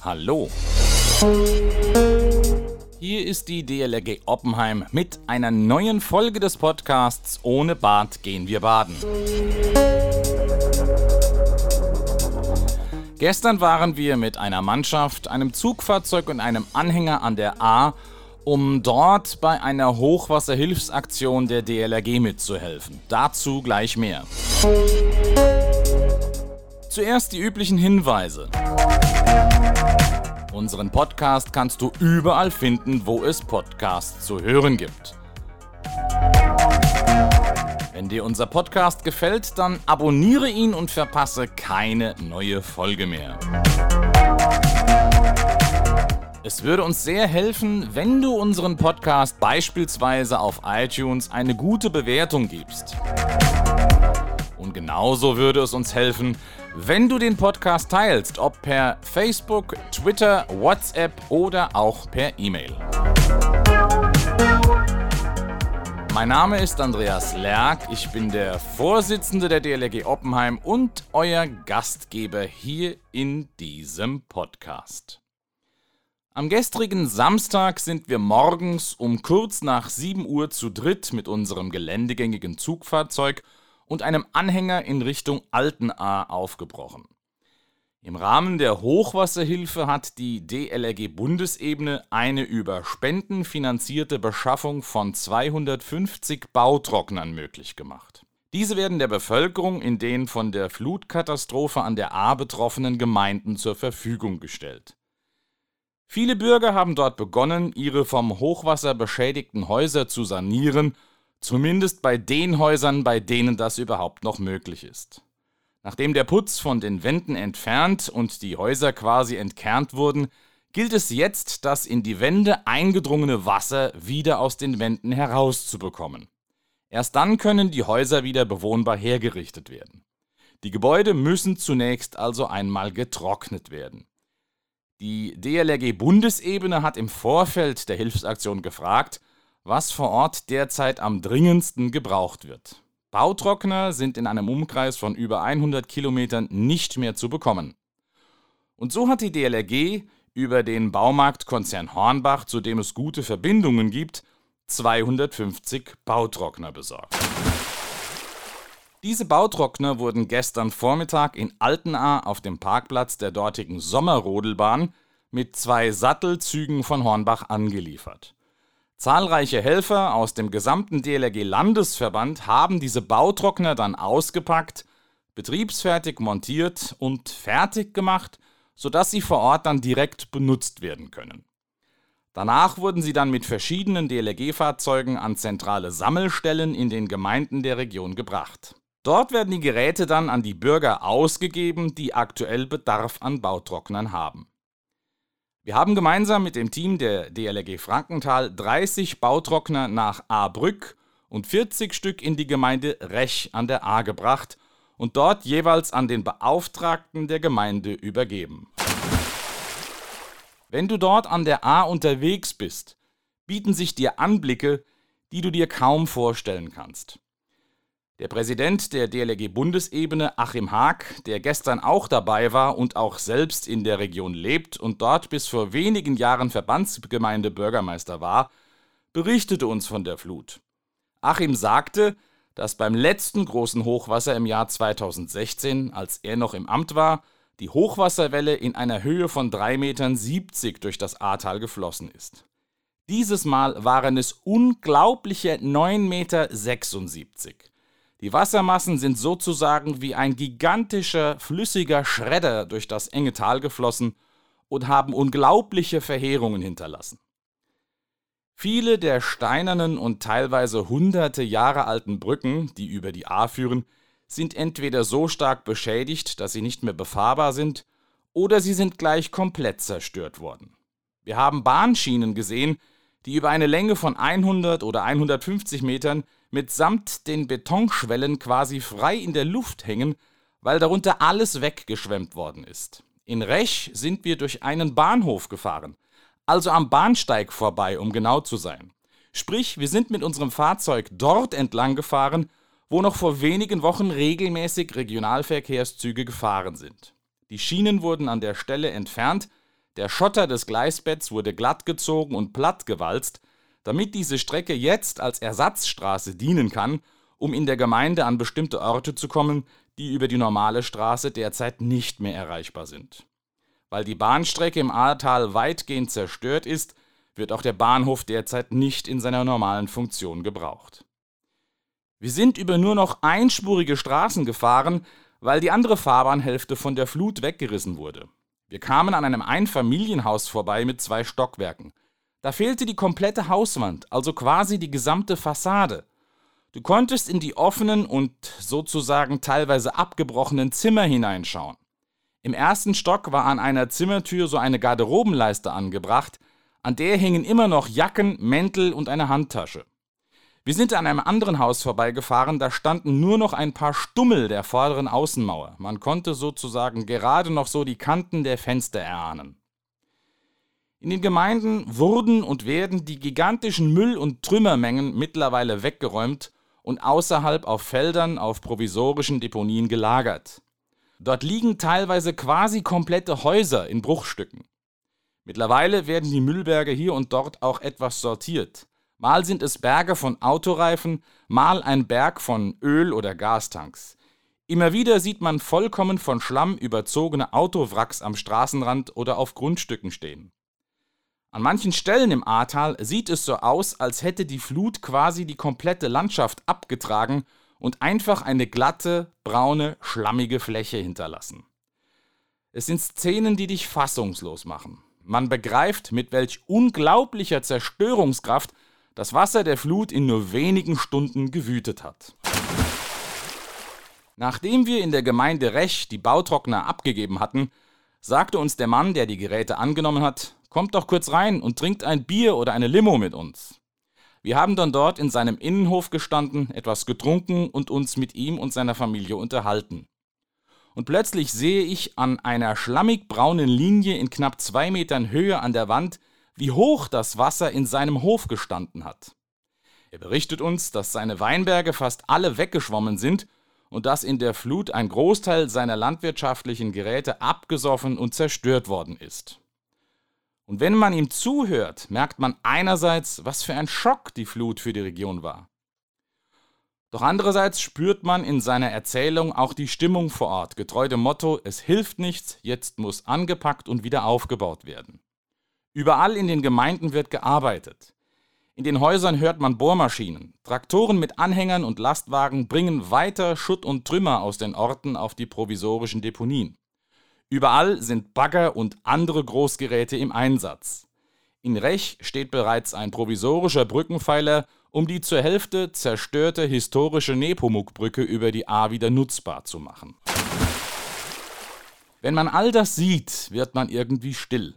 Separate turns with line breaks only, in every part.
Hallo. Hier ist die DLRG Oppenheim mit einer neuen Folge des Podcasts Ohne Bad gehen wir baden. Gestern waren wir mit einer Mannschaft, einem Zugfahrzeug und einem Anhänger an der A, um dort bei einer Hochwasserhilfsaktion der DLRG mitzuhelfen. Dazu gleich mehr. Zuerst die üblichen Hinweise. Unseren Podcast kannst du überall finden, wo es Podcasts zu hören gibt. Wenn dir unser Podcast gefällt, dann abonniere ihn und verpasse keine neue Folge mehr. Es würde uns sehr helfen, wenn du unseren Podcast beispielsweise auf iTunes eine gute Bewertung gibst. Und genauso würde es uns helfen, wenn du den Podcast teilst, ob per Facebook, Twitter, WhatsApp oder auch per E-Mail. Mein Name ist Andreas Lerck, ich bin der Vorsitzende der DLRG Oppenheim und euer Gastgeber hier in diesem Podcast. Am gestrigen Samstag sind wir morgens um kurz nach 7 Uhr zu dritt mit unserem geländegängigen Zugfahrzeug und einem Anhänger in Richtung Altenahr aufgebrochen. Im Rahmen der Hochwasserhilfe hat die DLRG Bundesebene eine über Spenden finanzierte Beschaffung von 250 Bautrocknern möglich gemacht. Diese werden der Bevölkerung in den von der Flutkatastrophe an der A betroffenen Gemeinden zur Verfügung gestellt. Viele Bürger haben dort begonnen, ihre vom Hochwasser beschädigten Häuser zu sanieren Zumindest bei den Häusern, bei denen das überhaupt noch möglich ist. Nachdem der Putz von den Wänden entfernt und die Häuser quasi entkernt wurden, gilt es jetzt, das in die Wände eingedrungene Wasser wieder aus den Wänden herauszubekommen. Erst dann können die Häuser wieder bewohnbar hergerichtet werden. Die Gebäude müssen zunächst also einmal getrocknet werden. Die DLRG Bundesebene hat im Vorfeld der Hilfsaktion gefragt, was vor Ort derzeit am dringendsten gebraucht wird. Bautrockner sind in einem Umkreis von über 100 Kilometern nicht mehr zu bekommen. Und so hat die DLRG über den Baumarktkonzern Hornbach, zu dem es gute Verbindungen gibt, 250 Bautrockner besorgt. Diese Bautrockner wurden gestern Vormittag in Altenahr auf dem Parkplatz der dortigen Sommerrodelbahn mit zwei Sattelzügen von Hornbach angeliefert. Zahlreiche Helfer aus dem gesamten DLRG-Landesverband haben diese Bautrockner dann ausgepackt, betriebsfertig montiert und fertig gemacht, sodass sie vor Ort dann direkt benutzt werden können. Danach wurden sie dann mit verschiedenen DLRG-Fahrzeugen an zentrale Sammelstellen in den Gemeinden der Region gebracht. Dort werden die Geräte dann an die Bürger ausgegeben, die aktuell Bedarf an Bautrocknern haben. Wir haben gemeinsam mit dem Team der DLRG Frankenthal 30 Bautrockner nach Ahrbrück und 40 Stück in die Gemeinde Rech an der A gebracht und dort jeweils an den Beauftragten der Gemeinde übergeben. Wenn du dort an der A unterwegs bist, bieten sich dir Anblicke, die du dir kaum vorstellen kannst. Der Präsident der DLRG-Bundesebene, Achim Haag, der gestern auch dabei war und auch selbst in der Region lebt und dort bis vor wenigen Jahren Verbandsgemeinde Bürgermeister war, berichtete uns von der Flut. Achim sagte, dass beim letzten großen Hochwasser im Jahr 2016, als er noch im Amt war, die Hochwasserwelle in einer Höhe von 3,70 Metern durch das Ahrtal geflossen ist. Dieses Mal waren es unglaubliche 9,76 Meter. Die Wassermassen sind sozusagen wie ein gigantischer, flüssiger Schredder durch das enge Tal geflossen und haben unglaubliche Verheerungen hinterlassen. Viele der steinernen und teilweise hunderte Jahre alten Brücken, die über die A führen, sind entweder so stark beschädigt, dass sie nicht mehr befahrbar sind, oder sie sind gleich komplett zerstört worden. Wir haben Bahnschienen gesehen, die über eine Länge von 100 oder 150 Metern mitsamt den Betonschwellen quasi frei in der Luft hängen, weil darunter alles weggeschwemmt worden ist. In Rech sind wir durch einen Bahnhof gefahren, also am Bahnsteig vorbei, um genau zu sein. Sprich, wir sind mit unserem Fahrzeug dort entlang gefahren, wo noch vor wenigen Wochen regelmäßig Regionalverkehrszüge gefahren sind. Die Schienen wurden an der Stelle entfernt, der Schotter des Gleisbetts wurde glattgezogen und plattgewalzt, damit diese Strecke jetzt als Ersatzstraße dienen kann, um in der Gemeinde an bestimmte Orte zu kommen, die über die normale Straße derzeit nicht mehr erreichbar sind. Weil die Bahnstrecke im Ahrtal weitgehend zerstört ist, wird auch der Bahnhof derzeit nicht in seiner normalen Funktion gebraucht. Wir sind über nur noch einspurige Straßen gefahren, weil die andere Fahrbahnhälfte von der Flut weggerissen wurde. Wir kamen an einem Einfamilienhaus vorbei mit zwei Stockwerken. Da fehlte die komplette Hauswand, also quasi die gesamte Fassade. Du konntest in die offenen und sozusagen teilweise abgebrochenen Zimmer hineinschauen. Im ersten Stock war an einer Zimmertür so eine Garderobenleiste angebracht, an der hingen immer noch Jacken, Mäntel und eine Handtasche. Wir sind an einem anderen Haus vorbeigefahren, da standen nur noch ein paar Stummel der vorderen Außenmauer. Man konnte sozusagen gerade noch so die Kanten der Fenster erahnen. In den Gemeinden wurden und werden die gigantischen Müll- und Trümmermengen mittlerweile weggeräumt und außerhalb auf Feldern auf provisorischen Deponien gelagert. Dort liegen teilweise quasi komplette Häuser in Bruchstücken. Mittlerweile werden die Müllberge hier und dort auch etwas sortiert. Mal sind es Berge von Autoreifen, mal ein Berg von Öl- oder Gastanks. Immer wieder sieht man vollkommen von Schlamm überzogene Autowracks am Straßenrand oder auf Grundstücken stehen. An manchen Stellen im Ahrtal sieht es so aus, als hätte die Flut quasi die komplette Landschaft abgetragen und einfach eine glatte, braune, schlammige Fläche hinterlassen. Es sind Szenen, die dich fassungslos machen. Man begreift, mit welch unglaublicher Zerstörungskraft das Wasser der Flut in nur wenigen Stunden gewütet hat. Nachdem wir in der Gemeinde Rech die Bautrockner abgegeben hatten, sagte uns der Mann, der die Geräte angenommen hat, kommt doch kurz rein und trinkt ein Bier oder eine Limo mit uns. Wir haben dann dort in seinem Innenhof gestanden, etwas getrunken und uns mit ihm und seiner Familie unterhalten. Und plötzlich sehe ich an einer schlammig braunen Linie in knapp zwei Metern Höhe an der Wand, wie hoch das Wasser in seinem Hof gestanden hat. Er berichtet uns, dass seine Weinberge fast alle weggeschwommen sind und dass in der Flut ein Großteil seiner landwirtschaftlichen Geräte abgesoffen und zerstört worden ist. Und wenn man ihm zuhört, merkt man einerseits, was für ein Schock die Flut für die Region war. Doch andererseits spürt man in seiner Erzählung auch die Stimmung vor Ort, getreu dem Motto, es hilft nichts, jetzt muss angepackt und wieder aufgebaut werden. Überall in den Gemeinden wird gearbeitet. In den Häusern hört man Bohrmaschinen. Traktoren mit Anhängern und Lastwagen bringen weiter Schutt und Trümmer aus den Orten auf die provisorischen Deponien. Überall sind Bagger und andere Großgeräte im Einsatz. In Rech steht bereits ein provisorischer Brückenpfeiler, um die zur Hälfte zerstörte historische Nepomuk-Brücke über die A wieder nutzbar zu machen. Wenn man all das sieht, wird man irgendwie still.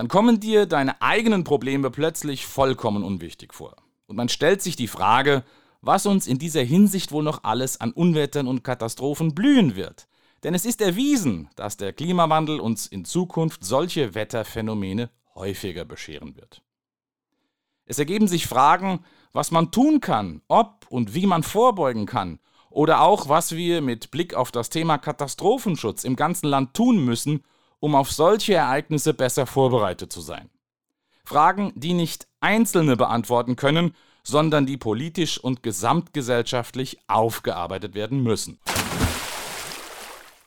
Dann kommen dir deine eigenen Probleme plötzlich vollkommen unwichtig vor. Und man stellt sich die Frage, was uns in dieser Hinsicht wohl noch alles an Unwettern und Katastrophen blühen wird. Denn es ist erwiesen, dass der Klimawandel uns in Zukunft solche Wetterphänomene häufiger bescheren wird. Es ergeben sich Fragen, was man tun kann, ob und wie man vorbeugen kann, oder auch, was wir mit Blick auf das Thema Katastrophenschutz im ganzen Land tun müssen, um auf solche Ereignisse besser vorbereitet zu sein. Fragen, die nicht Einzelne beantworten können, sondern die politisch und gesamtgesellschaftlich aufgearbeitet werden müssen.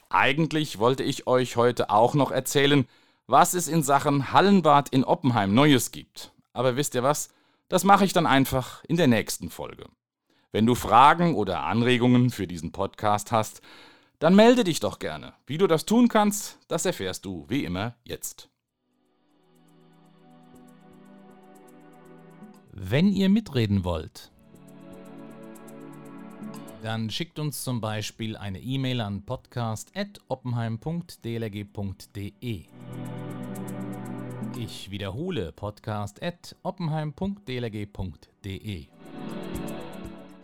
Eigentlich wollte ich euch heute auch noch erzählen, was es in Sachen Hallenbad in Oppenheim Neues gibt. Aber wisst ihr was? Das mache ich dann einfach in der nächsten Folge. Wenn du Fragen oder Anregungen für diesen Podcast hast, dann melde dich doch gerne. Wie du das tun kannst, das erfährst du wie immer jetzt.
Wenn ihr mitreden wollt, dann schickt uns zum Beispiel eine E-Mail an podcast.oppenheim.dlg.de. Ich wiederhole podcast.oppenheim.dlg.de.